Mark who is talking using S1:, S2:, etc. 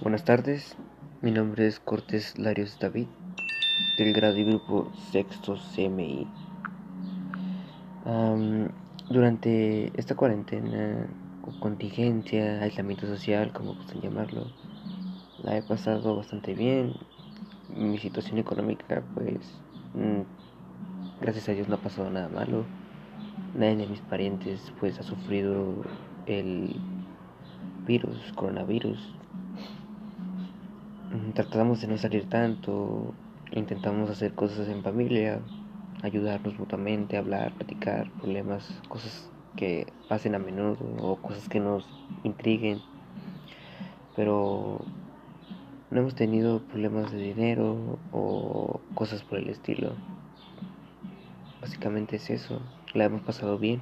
S1: Buenas tardes, mi nombre es Cortés Larios David, del grado y grupo sexto CMI. durante esta cuarentena, o contingencia, aislamiento social, como gustan llamarlo, la he pasado bastante bien. Mi situación económica, pues, mm, gracias a Dios no ha pasado nada malo. Nadie de mis parientes, pues, ha sufrido el virus, coronavirus. Tratamos de no salir tanto, intentamos hacer cosas en familia, ayudarnos mutuamente, hablar, platicar problemas, cosas que pasen a menudo o cosas que nos intriguen. Pero no hemos tenido problemas de dinero o cosas por el estilo. Básicamente es eso, la hemos pasado bien.